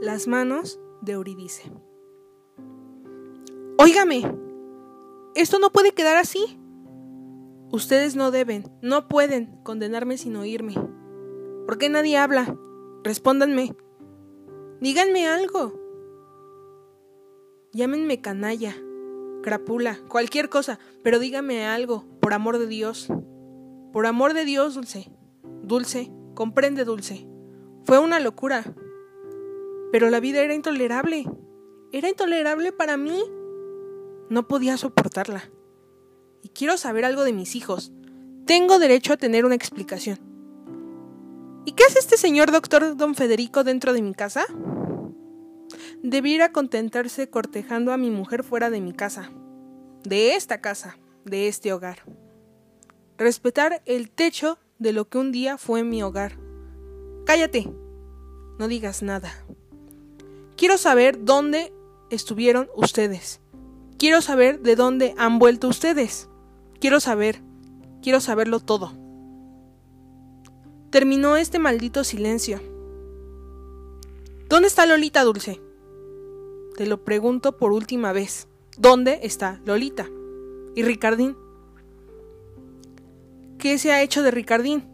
las manos de Euridice. Óigame, esto no puede quedar así. Ustedes no deben, no pueden condenarme sin oírme. ¿Por qué nadie habla? Respóndanme. Díganme algo. Llámenme canalla, crapula, cualquier cosa, pero díganme algo, por amor de Dios. Por amor de Dios, Dulce. Dulce, comprende, Dulce. Fue una locura. Pero la vida era intolerable. Era intolerable para mí. No podía soportarla. Y quiero saber algo de mis hijos. Tengo derecho a tener una explicación. ¿Y qué hace este señor doctor don Federico dentro de mi casa? Debiera contentarse cortejando a mi mujer fuera de mi casa, de esta casa, de este hogar. Respetar el techo de lo que un día fue mi hogar. Cállate, no digas nada. Quiero saber dónde estuvieron ustedes. Quiero saber de dónde han vuelto ustedes. Quiero saber, quiero saberlo todo. Terminó este maldito silencio. ¿Dónde está Lolita Dulce? Te lo pregunto por última vez. ¿Dónde está Lolita? ¿Y Ricardín? ¿Qué se ha hecho de Ricardín?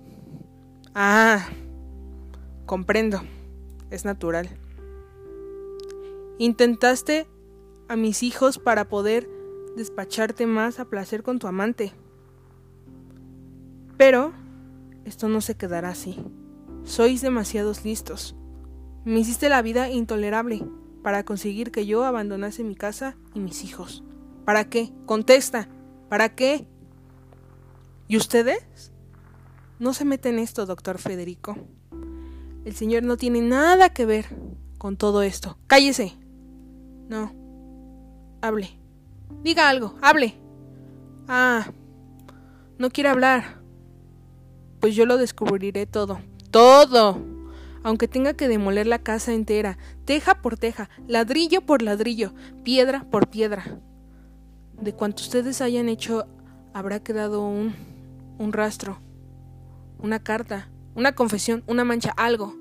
Ah, comprendo. Es natural. Intentaste a mis hijos para poder despacharte más a placer con tu amante. Pero esto no se quedará así. Sois demasiados listos. Me hiciste la vida intolerable para conseguir que yo abandonase mi casa y mis hijos. ¿Para qué? Contesta. ¿Para qué? ¿Y ustedes? No se meten en esto, doctor Federico. El señor no tiene nada que ver con todo esto. Cállese. No. Hable. Diga algo, hable. Ah. No quiere hablar. Pues yo lo descubriré todo. Todo. Aunque tenga que demoler la casa entera, teja por teja, ladrillo por ladrillo, piedra por piedra. De cuanto ustedes hayan hecho, habrá quedado un, un rastro, una carta, una confesión, una mancha, algo.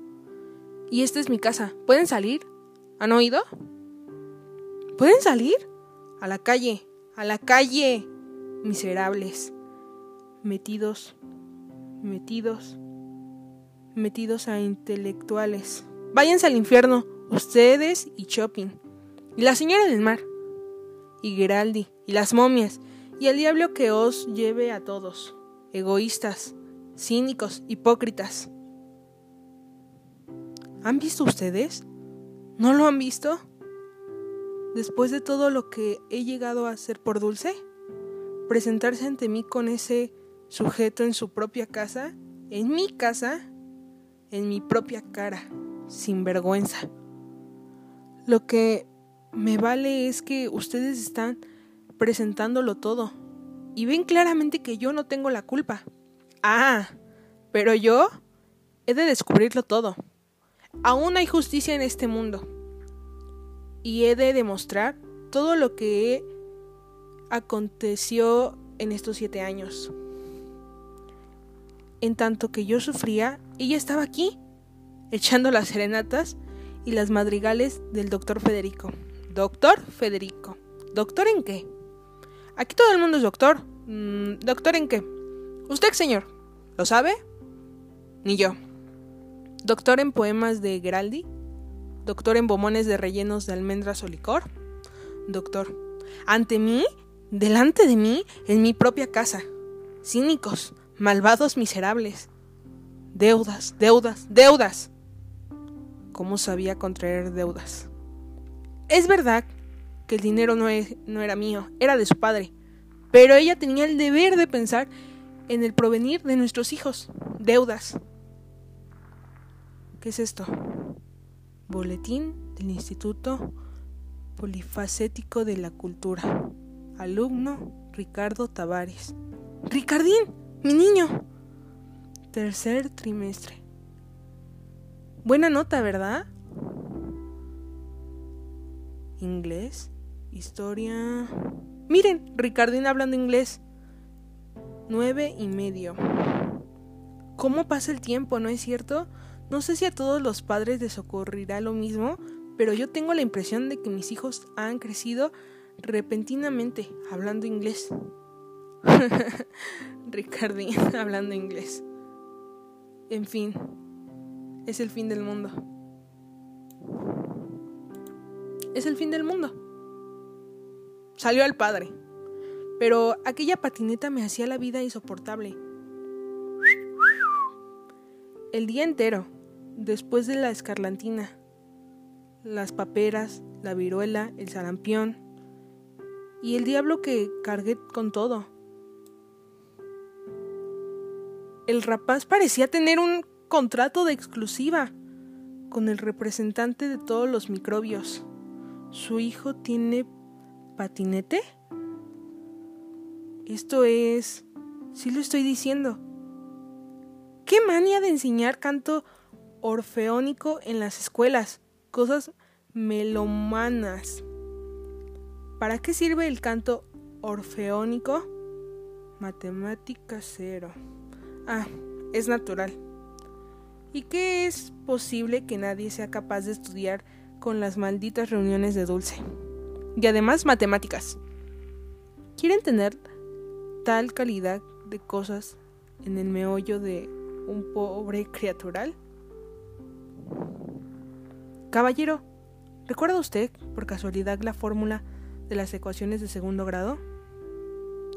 Y esta es mi casa. ¿Pueden salir? ¿Han oído? ¿Pueden salir? A la calle, a la calle, miserables. Metidos, metidos, metidos a intelectuales. Váyanse al infierno, ustedes y Chopin. Y la señora del mar. Y Geraldi, y las momias, y el diablo que os lleve a todos. Egoístas, cínicos, hipócritas. ¿Han visto ustedes? ¿No lo han visto? Después de todo lo que he llegado a hacer por Dulce, presentarse ante mí con ese sujeto en su propia casa, en mi casa, en mi propia cara, sin vergüenza. Lo que me vale es que ustedes están presentándolo todo y ven claramente que yo no tengo la culpa. Ah, pero yo he de descubrirlo todo. Aún hay justicia en este mundo. Y he de demostrar todo lo que aconteció en estos siete años. En tanto que yo sufría, ella estaba aquí, echando las serenatas y las madrigales del doctor Federico. Doctor Federico. ¿Doctor en qué? Aquí todo el mundo es doctor. Mm, ¿Doctor en qué? ¿Usted, señor? ¿Lo sabe? Ni yo. ¿Doctor en poemas de Geraldi? ¿Doctor en bomones de rellenos de almendras o licor? Doctor. Ante mí, delante de mí, en mi propia casa. Cínicos, malvados miserables. Deudas, deudas, deudas. ¿Cómo sabía contraer deudas? Es verdad que el dinero no, no era mío, era de su padre, pero ella tenía el deber de pensar en el provenir de nuestros hijos. Deudas. ¿Qué es esto? Boletín del Instituto Polifacético de la Cultura. Alumno Ricardo Tavares. Ricardín, mi niño. Tercer trimestre. Buena nota, ¿verdad? Inglés, historia. Miren, Ricardín hablando inglés. Nueve y medio. ¿Cómo pasa el tiempo, no es cierto? No sé si a todos los padres les ocurrirá lo mismo, pero yo tengo la impresión de que mis hijos han crecido repentinamente hablando inglés. Ricardín hablando inglés. En fin, es el fin del mundo. Es el fin del mundo. Salió el padre. Pero aquella patineta me hacía la vida insoportable. El día entero, después de la escarlantina, las paperas, la viruela, el sarampión y el diablo que cargué con todo. El rapaz parecía tener un contrato de exclusiva con el representante de todos los microbios. ¿Su hijo tiene patinete? Esto es... Sí lo estoy diciendo. ¿Qué mania de enseñar canto orfeónico en las escuelas? Cosas melomanas. ¿Para qué sirve el canto orfeónico? Matemática cero. Ah, es natural. ¿Y qué es posible que nadie sea capaz de estudiar con las malditas reuniones de dulce? Y además matemáticas. ¿Quieren tener tal calidad de cosas en el meollo de un pobre criatural? Caballero, ¿recuerda usted, por casualidad, la fórmula de las ecuaciones de segundo grado?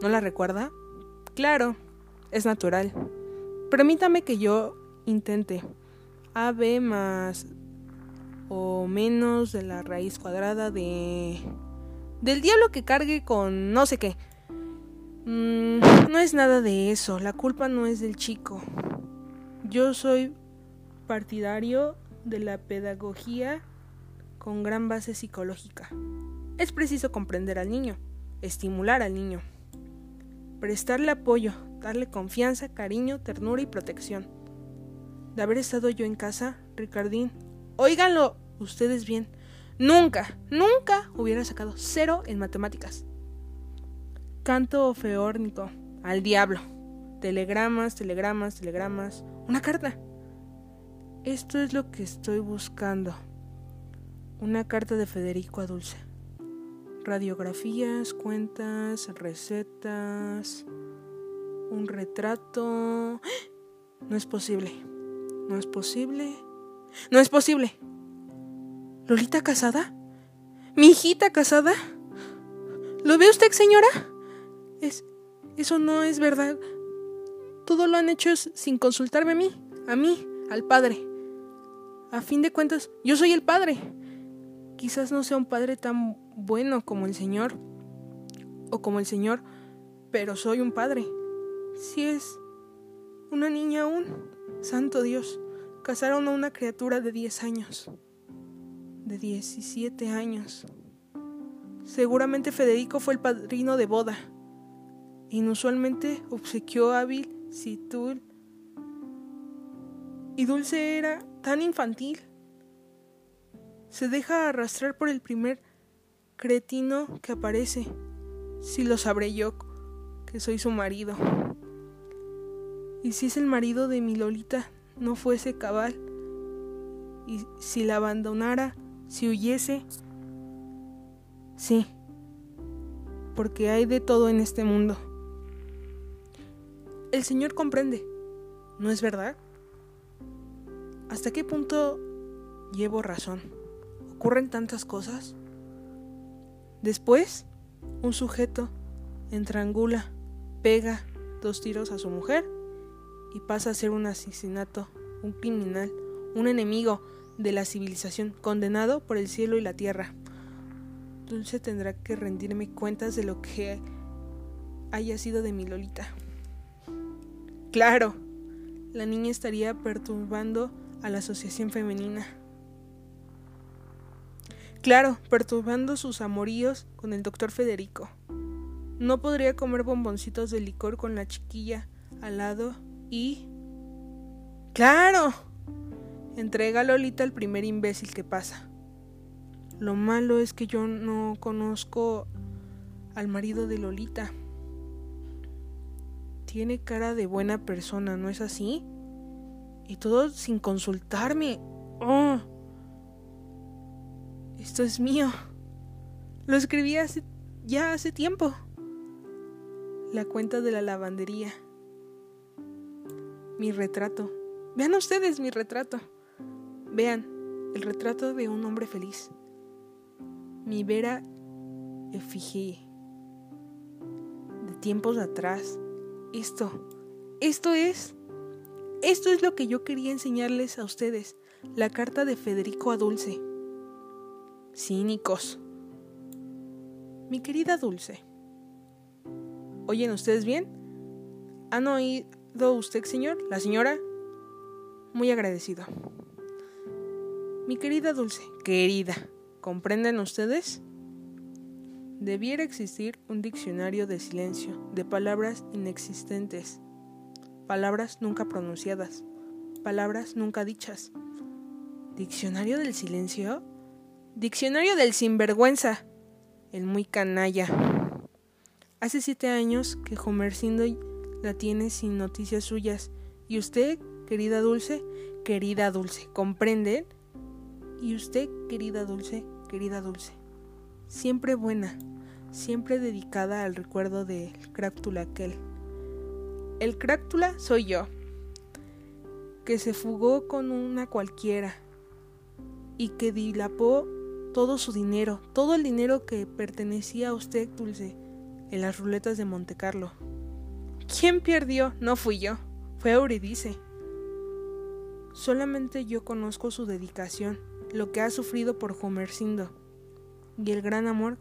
¿No la recuerda? Claro, es natural. Permítame que yo intente. AB más o menos de la raíz cuadrada de... del diablo que cargue con no sé qué. Mm, no es nada de eso, la culpa no es del chico. Yo soy partidario de la pedagogía con gran base psicológica. Es preciso comprender al niño, estimular al niño, prestarle apoyo, darle confianza, cariño, ternura y protección. De haber estado yo en casa, Ricardín, óiganlo ustedes bien, nunca, nunca hubiera sacado cero en matemáticas. Canto feórnico, al diablo. Telegramas, telegramas, telegramas. Una carta. Esto es lo que estoy buscando. Una carta de Federico a Dulce. Radiografías, cuentas, recetas un retrato. No es posible. No es posible. No es posible. ¿Lolita casada? ¿Mi hijita casada? ¿Lo ve usted, señora? Es. Eso no es verdad. Todo lo han hecho sin consultarme a mí, a mí, al padre. A fin de cuentas, yo soy el padre. Quizás no sea un padre tan bueno como el Señor, o como el Señor, pero soy un padre. Si es una niña aún, santo Dios, casaron a una criatura de 10 años, de 17 años. Seguramente Federico fue el padrino de boda. Inusualmente obsequió hábil, Citul. Y Dulce era tan infantil. Se deja arrastrar por el primer cretino que aparece. Si lo sabré yo, que soy su marido. Y si es el marido de mi Lolita no fuese cabal, y si la abandonara, si huyese, sí, porque hay de todo en este mundo. El Señor comprende, ¿no es verdad? ¿Hasta qué punto llevo razón? ¿Ocurren tantas cosas? Después, un sujeto entrangula, pega dos tiros a su mujer y pasa a ser un asesinato, un criminal, un enemigo de la civilización, condenado por el cielo y la tierra. Dulce tendrá que rendirme cuentas de lo que haya sido de mi Lolita. Claro, la niña estaría perturbando a la asociación femenina. Claro, perturbando sus amoríos con el doctor Federico. No podría comer bomboncitos de licor con la chiquilla al lado y... ¡Claro! Entrega a Lolita al primer imbécil que pasa. Lo malo es que yo no conozco al marido de Lolita. Tiene cara de buena persona, ¿no es así? Y todo sin consultarme. Oh. Esto es mío. Lo escribí hace, ya hace tiempo. La cuenta de la lavandería. Mi retrato. Vean ustedes mi retrato. Vean el retrato de un hombre feliz. Mi vera efigie de tiempos atrás. Esto, esto es, esto es lo que yo quería enseñarles a ustedes. La carta de Federico a Dulce. Cínicos. Mi querida Dulce. ¿Oyen ustedes bien? ¿Han oído usted, señor? ¿La señora? Muy agradecido. Mi querida Dulce, querida, ¿comprenden ustedes? Debiera existir un diccionario de silencio, de palabras inexistentes, palabras nunca pronunciadas, palabras nunca dichas. ¿Diccionario del silencio? Diccionario del sinvergüenza, el muy canalla. Hace siete años que Homercindo la tiene sin noticias suyas. Y usted, querida Dulce, querida Dulce, ¿comprende? Y usted, querida Dulce, querida Dulce, siempre buena, siempre dedicada al recuerdo del cráctula aquel. El cráctula soy yo, que se fugó con una cualquiera y que dilapó todo su dinero, todo el dinero que pertenecía a usted, Dulce, en las ruletas de Montecarlo. ¿Quién perdió? No fui yo, fue Euridice. Solamente yo conozco su dedicación lo que ha sufrido por Homercindo y el gran amor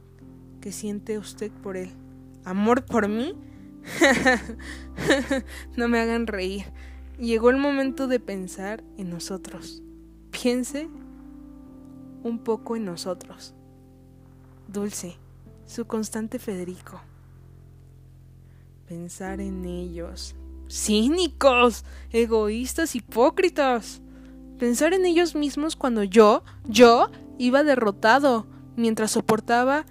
que siente usted por él. ¿Amor por mí? no me hagan reír. Llegó el momento de pensar en nosotros. Piense un poco en nosotros. Dulce, su constante Federico. Pensar en ellos. Cínicos, egoístas, hipócritas pensar en ellos mismos cuando yo, yo, iba derrotado, mientras soportaba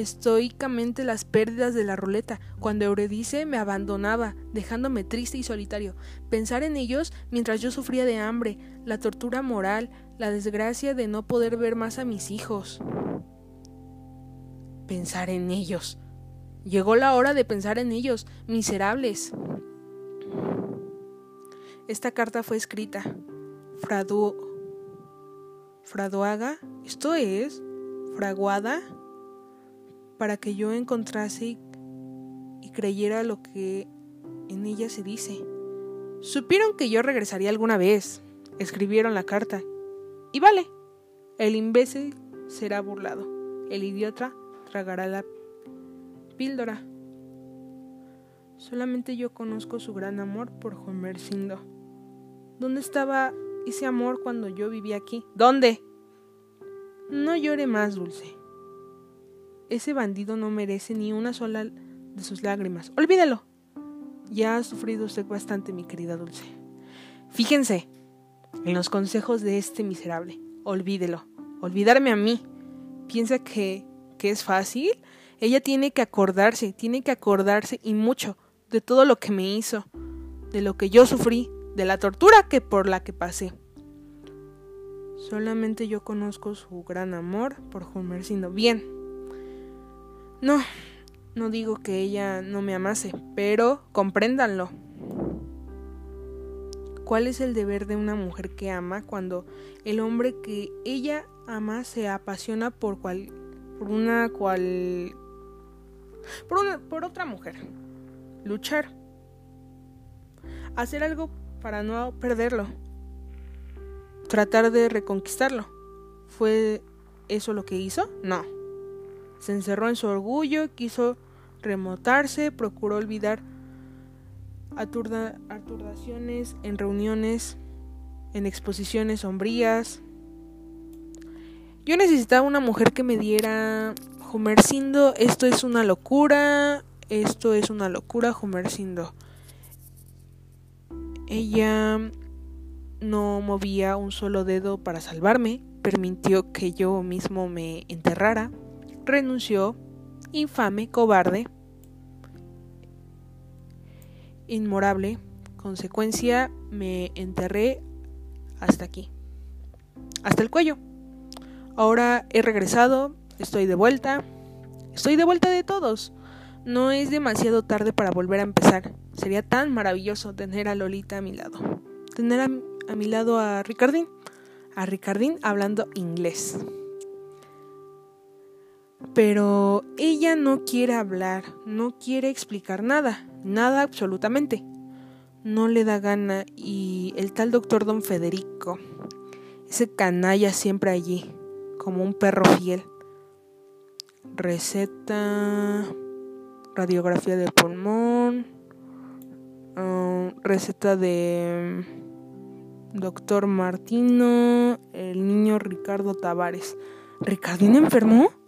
estoicamente las pérdidas de la ruleta, cuando Euredice me abandonaba, dejándome triste y solitario. Pensar en ellos mientras yo sufría de hambre, la tortura moral, la desgracia de no poder ver más a mis hijos. Pensar en ellos. Llegó la hora de pensar en ellos, miserables. Esta carta fue escrita Fradu, fraduaga, esto es, fraguada, para que yo encontrase y creyera lo que en ella se dice. Supieron que yo regresaría alguna vez, escribieron la carta. Y vale, el imbécil será burlado, el idiota tragará la píldora. Solamente yo conozco su gran amor por Homercindo. ¿Dónde estaba ese amor cuando yo vivía aquí. ¿Dónde? No llore más, Dulce. Ese bandido no merece ni una sola de sus lágrimas. Olvídalo. Ya ha sufrido usted bastante, mi querida Dulce. Fíjense en los consejos de este miserable. Olvídelo. Olvidarme a mí. Piensa que, que es fácil. Ella tiene que acordarse, tiene que acordarse y mucho de todo lo que me hizo, de lo que yo sufrí, de la tortura que por la que pasé. Solamente yo conozco su gran amor por Homercindo. Bien. No, no digo que ella no me amase, pero compréndanlo. ¿Cuál es el deber de una mujer que ama cuando el hombre que ella ama se apasiona por cual por una cual por una por otra mujer? Luchar. Hacer algo para no perderlo. Tratar de reconquistarlo. ¿Fue eso lo que hizo? No. Se encerró en su orgullo, quiso remotarse, procuró olvidar aturdaciones en reuniones, en exposiciones sombrías. Yo necesitaba una mujer que me diera Homercindo, esto es una locura, esto es una locura, Homercindo. Ella no movía un solo dedo para salvarme, permitió que yo mismo me enterrara, renunció, infame, cobarde, inmorable, consecuencia me enterré hasta aquí, hasta el cuello. Ahora he regresado, estoy de vuelta, estoy de vuelta de todos. No es demasiado tarde para volver a empezar. Sería tan maravilloso tener a Lolita a mi lado. Tener a, mi lado a Ricardín. A Ricardín hablando inglés. Pero ella no quiere hablar, no quiere explicar nada, nada absolutamente. No le da gana y el tal doctor don Federico, ese canalla siempre allí, como un perro fiel. Receta, radiografía del pulmón, um, receta de doctor Martino, el niño Ricardo Tavares. ¿Ricardín enfermó?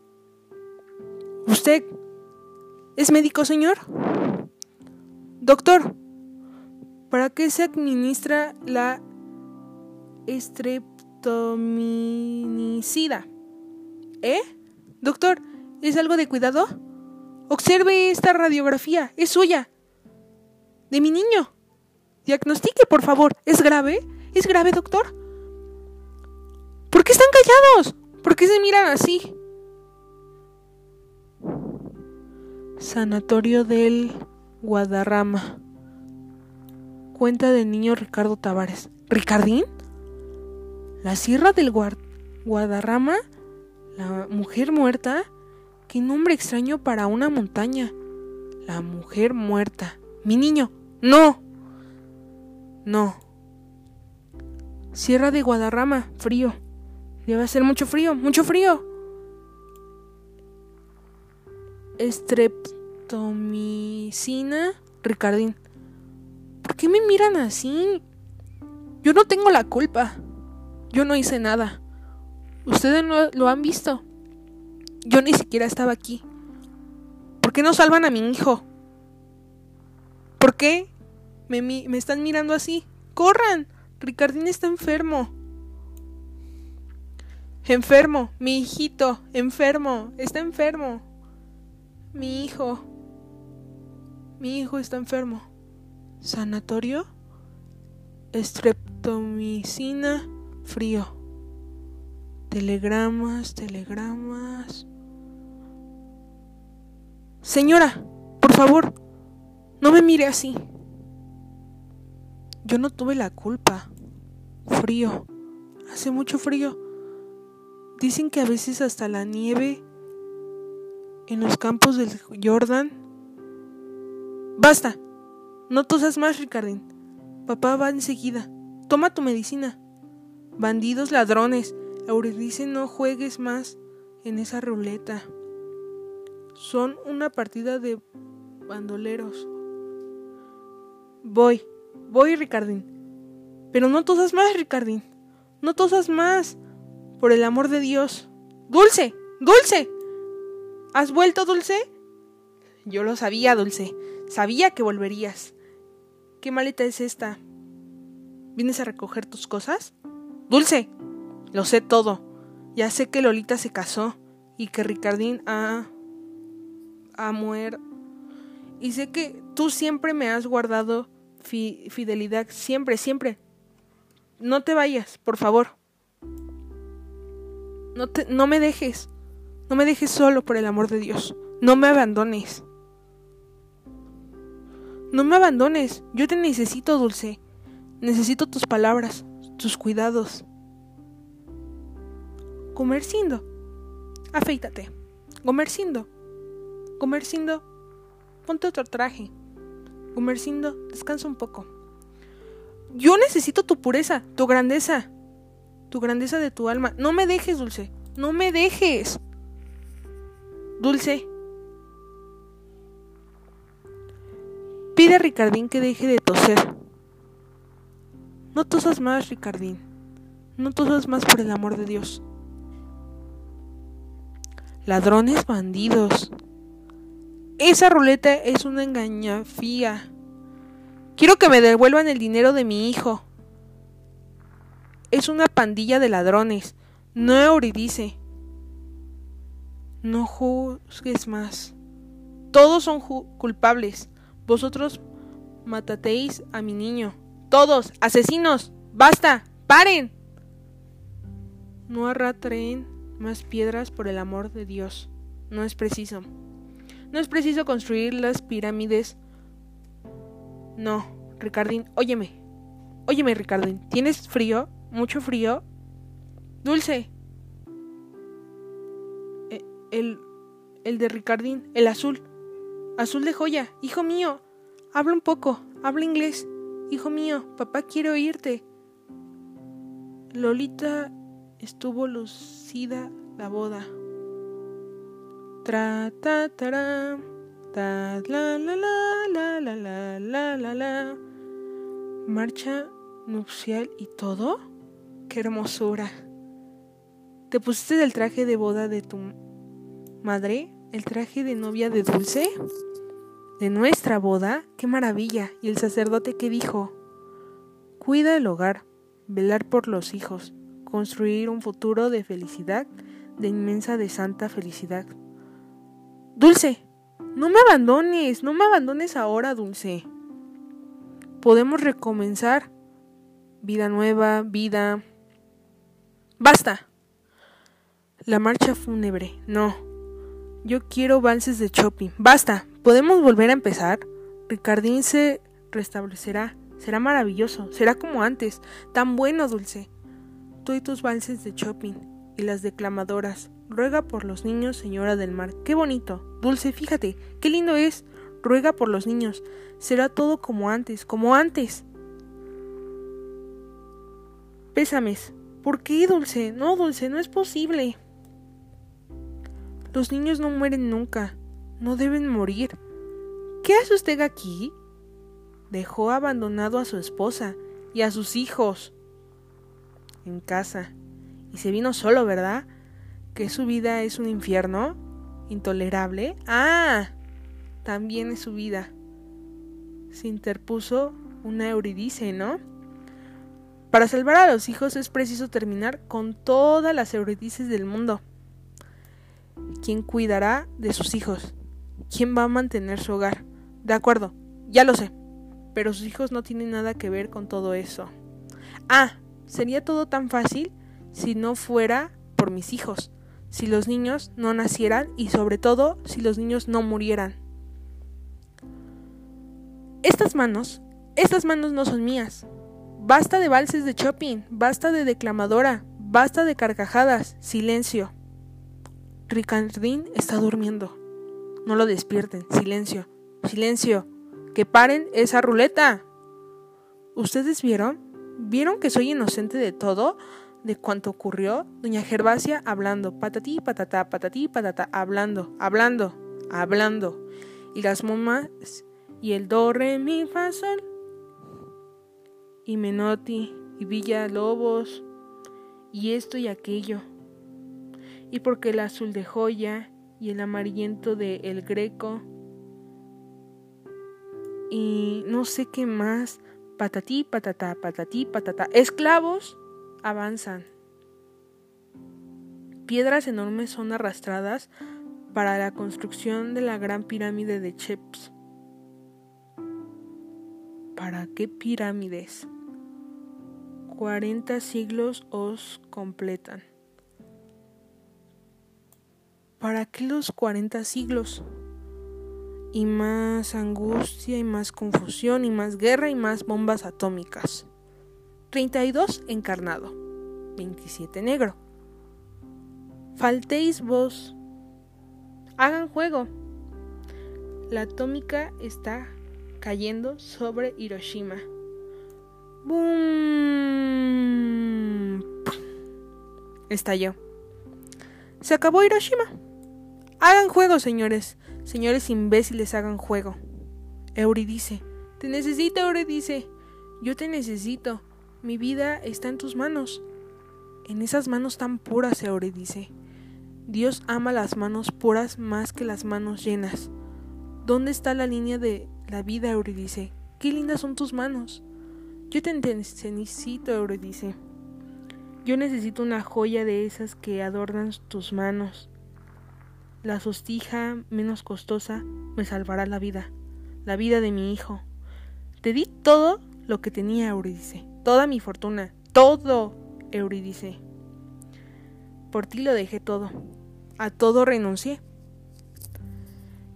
¿Usted es médico, señor? Doctor, ¿para qué se administra la estreptominicida? ¿Eh? Doctor, ¿es algo de cuidado? Observe esta radiografía, es suya. De mi niño. Diagnostique, por favor. ¿Es grave? ¿Es grave, doctor? ¿Por qué están callados? ¿Por qué se miran así? Sanatorio del Guadarrama. Cuenta del niño Ricardo Tavares. ¿Ricardín? ¿La sierra del Guadarrama? ¿La mujer muerta? Qué nombre extraño para una montaña. La mujer muerta. Mi niño. No. No. Sierra de Guadarrama. Frío. Debe ser mucho frío. Mucho frío. Estreptomicina Ricardín. ¿Por qué me miran así? Yo no tengo la culpa. Yo no hice nada. Ustedes no lo han visto. Yo ni siquiera estaba aquí. ¿Por qué no salvan a mi hijo? ¿Por qué me, me están mirando así? ¡Corran! Ricardín está enfermo. Enfermo, mi hijito, enfermo, está enfermo. Mi hijo. Mi hijo está enfermo. ¿Sanatorio? Estreptomicina frío. Telegramas, telegramas. Señora, por favor, no me mire así. Yo no tuve la culpa. Frío. Hace mucho frío. Dicen que a veces hasta la nieve en los campos del Jordan. Basta. No tosas más, Ricardín. Papá va enseguida. Toma tu medicina. Bandidos, ladrones. Euridice, no juegues más en esa ruleta. Son una partida de bandoleros. Voy, voy, Ricardín. Pero no tosas más, Ricardín. No tosas más. Por el amor de Dios. Dulce, dulce. ¿Has vuelto, Dulce? Yo lo sabía, Dulce. Sabía que volverías. ¿Qué maleta es esta? ¿Vienes a recoger tus cosas? Dulce, lo sé todo. Ya sé que Lolita se casó y que Ricardín ha... ha muerto. Y sé que tú siempre me has guardado fidelidad, siempre, siempre. No te vayas, por favor. No, te, no me dejes. No me dejes solo, por el amor de Dios. No me abandones. No me abandones. Yo te necesito, Dulce. Necesito tus palabras, tus cuidados. Comercindo. Afeítate. Comercindo. Comercindo. Ponte otro traje. Comercindo, descansa un poco. Yo necesito tu pureza, tu grandeza. Tu grandeza de tu alma. No me dejes, Dulce. No me dejes. Dulce. Pide a Ricardín que deje de toser. No tosas más, Ricardín. No tosas más por el amor de Dios. Ladrones bandidos. Esa ruleta es una engañafía. Quiero que me devuelvan el dinero de mi hijo. Es una pandilla de ladrones. No Euridice. No juzgues más. Todos son culpables. Vosotros matateis a mi niño. Todos, asesinos, basta, paren. No arrastren más piedras por el amor de Dios. No es preciso. No es preciso construir las pirámides. No, Ricardín, óyeme. Óyeme, Ricardín, ¿tienes frío? ¿Mucho frío? Dulce. El, el de Ricardín, el azul. Azul de joya, hijo mío. Habla un poco, habla inglés. Hijo mío, papá quiere oírte. Lolita estuvo lucida la boda. Tra ta ta la la la la la la la la la marcha nupcial y todo. Qué hermosura. ¿Te pusiste el traje de boda de tu madre? ¿El traje de novia de Dulce? ¿De nuestra boda? ¡Qué maravilla! ¿Y el sacerdote qué dijo? Cuida el hogar, velar por los hijos, construir un futuro de felicidad, de inmensa, de santa felicidad. Dulce, no me abandones, no me abandones ahora, Dulce. Podemos recomenzar. Vida nueva, vida... Basta. La marcha fúnebre, no. Yo quiero valses de shopping. Basta. ¿Podemos volver a empezar? Ricardín se restablecerá. Será maravilloso. Será como antes. Tan bueno, Dulce. Tú y tus valses de shopping y las declamadoras. Ruega por los niños, señora del mar. Qué bonito. Dulce, fíjate, qué lindo es. Ruega por los niños. Será todo como antes, como antes. Pésames. ¿Por qué, Dulce? No, Dulce, no es posible. Los niños no mueren nunca. No deben morir. ¿Qué hace usted aquí? Dejó abandonado a su esposa y a sus hijos en casa. Y se vino solo, ¿verdad? ¿Que su vida es un infierno? ¿Intolerable? Ah, también es su vida. Se interpuso una Euridice, ¿no? Para salvar a los hijos es preciso terminar con todas las Euridices del mundo. ¿Quién cuidará de sus hijos? ¿Quién va a mantener su hogar? De acuerdo, ya lo sé, pero sus hijos no tienen nada que ver con todo eso. Ah, sería todo tan fácil si no fuera por mis hijos, si los niños no nacieran y sobre todo si los niños no murieran. Estas manos, estas manos no son mías. Basta de valses de shopping, basta de declamadora, basta de carcajadas, silencio. Ricardín está durmiendo. No lo despierten, silencio, silencio. Que paren esa ruleta. ¿Ustedes vieron? ¿Vieron que soy inocente de todo? ¿De cuanto ocurrió? Doña Gervasia hablando, patatí, patatá, patatí, patatá, hablando, hablando, hablando. Y las mamás y el do, re, mi, fa, sol. Y Menotti y Villa Lobos y esto y aquello. Y porque el azul de joya y el amarillento de El Greco y no sé qué más, patatí, patatá, patatí, patatá. Esclavos avanzan. Piedras enormes son arrastradas para la construcción de la gran pirámide de Cheps. ¿Para qué pirámides? Cuarenta siglos os completan. ¿Para qué los cuarenta siglos? Y más angustia y más confusión y más guerra y más bombas atómicas. 32 encarnado, 27 negro. Faltéis vos. Hagan juego. La atómica está cayendo sobre Hiroshima. ¡Bum! Estalló. Se acabó Hiroshima. Hagan juego, señores. Señores imbéciles, hagan juego. Euridice. Te necesito, Euridice. Yo te necesito. Mi vida está en tus manos. En esas manos tan puras, Euridice. Dios ama las manos puras más que las manos llenas. ¿Dónde está la línea de la vida, Euridice. Qué lindas son tus manos. Yo te necesito, Euridice. Yo necesito una joya de esas que adornan tus manos. La sostija menos costosa me salvará la vida, la vida de mi hijo. Te di todo lo que tenía, Eurídice, toda mi fortuna, todo, Eurídice. Por ti lo dejé todo, a todo renuncié.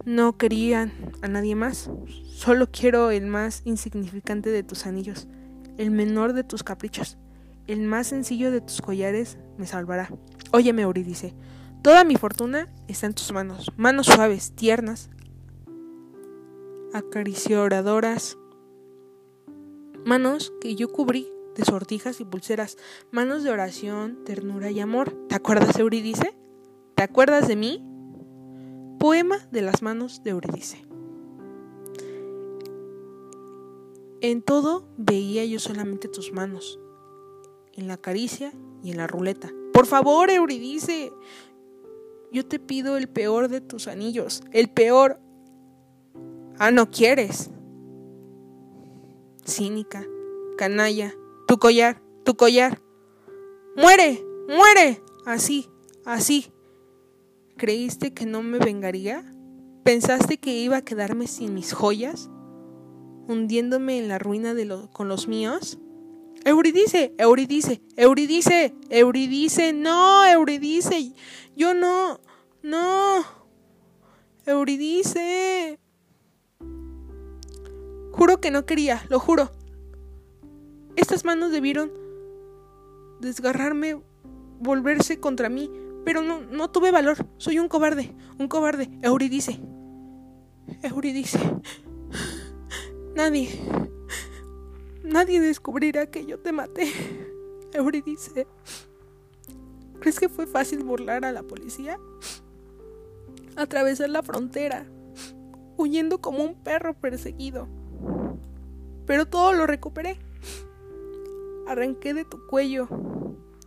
No quería a nadie más, solo quiero el más insignificante de tus anillos, el menor de tus caprichos, el más sencillo de tus collares me salvará. Óyeme, Eurídice, toda mi fortuna está en tus manos, manos suaves, tiernas, acariciadoras, manos que yo cubrí de sortijas y pulseras, manos de oración, ternura y amor. ¿Te acuerdas, Eurídice? ¿Te acuerdas de mí? Poema de las manos de Eurídice. En todo veía yo solamente tus manos, en la caricia y en la ruleta. Por favor, Eurídice, yo te pido el peor de tus anillos, el peor. Ah, no quieres. Cínica, canalla, tu collar, tu collar. Muere, muere. Así, así. ¿Creíste que no me vengaría? ¿Pensaste que iba a quedarme sin mis joyas? ¿Hundiéndome en la ruina de con los míos? Euridice, Euridice, Euridice, Euridice, no, Euridice, yo no, no, Euridice. Juro que no quería, lo juro. Estas manos debieron desgarrarme, volverse contra mí, pero no, no tuve valor. Soy un cobarde, un cobarde. Euridice. Euridice. Nadie, nadie descubrirá que yo te maté. Euridice. ¿Crees que fue fácil burlar a la policía? Atravesar la frontera, huyendo como un perro perseguido. Pero todo lo recuperé. Arranqué de tu cuello,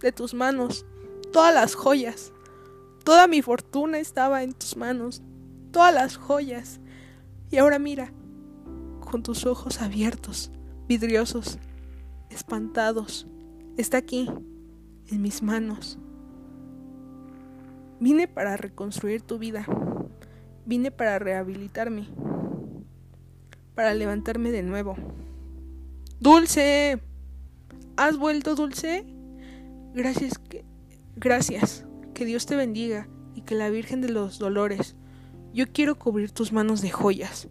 de tus manos, todas las joyas. Toda mi fortuna estaba en tus manos, todas las joyas. Y ahora mira, con tus ojos abiertos, vidriosos, espantados, está aquí, en mis manos. Vine para reconstruir tu vida. Vine para rehabilitarme. Para levantarme de nuevo. Dulce. ¿Has vuelto, Dulce? Gracias, que, gracias. Que Dios te bendiga y que la Virgen de los Dolores. Yo quiero cubrir tus manos de joyas.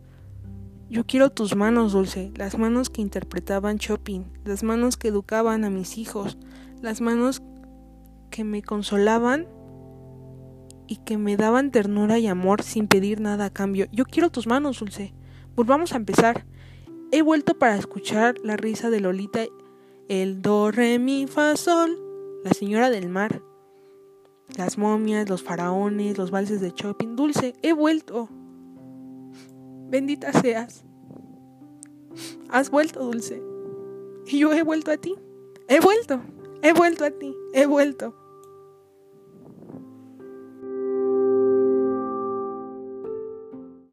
Yo quiero tus manos, Dulce, las manos que interpretaban Chopin, las manos que educaban a mis hijos, las manos que me consolaban y que me daban ternura y amor sin pedir nada a cambio. Yo quiero tus manos, Dulce. Volvamos a empezar. He vuelto para escuchar la risa de Lolita el do, re, mi, fa, sol, la señora del mar, las momias, los faraones, los valses de Chopin. Dulce, he vuelto. Bendita seas. Has vuelto, Dulce. Y yo he vuelto a ti. He vuelto. He vuelto a ti. He vuelto.